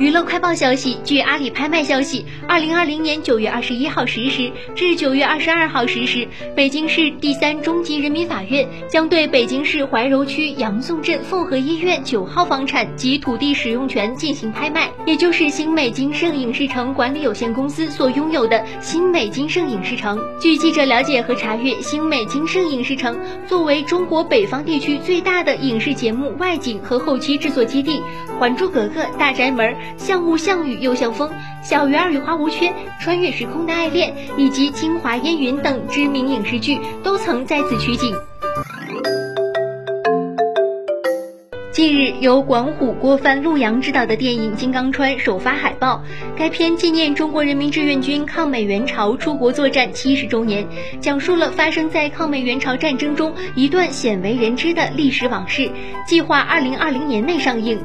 娱乐快报消息，据阿里拍卖消息，二零二零年九月二十一号十时至九月二十二号十时，北京市第三中级人民法院将对北京市怀柔区杨宋镇凤和医院九号房产及土地使用权进行拍卖，也就是新美金盛影视城管理有限公司所拥有的新美金盛影视城。据记者了解和查阅，新美金盛影视城作为中国北方地区最大的影视节目外景和后期制作基地，《还珠格格》《大宅门》。像雾像雨又像风，小鱼儿与花无缺，穿越时空的爱恋，以及京华烟云等知名影视剧都曾在此取景。近日，由管虎、郭帆、陆阳执导的电影《金刚川》首发海报。该片纪念中国人民志愿军抗美援朝出国作战七十周年，讲述了发生在抗美援朝战争中一段鲜为人知的历史往事。计划二零二零年内上映。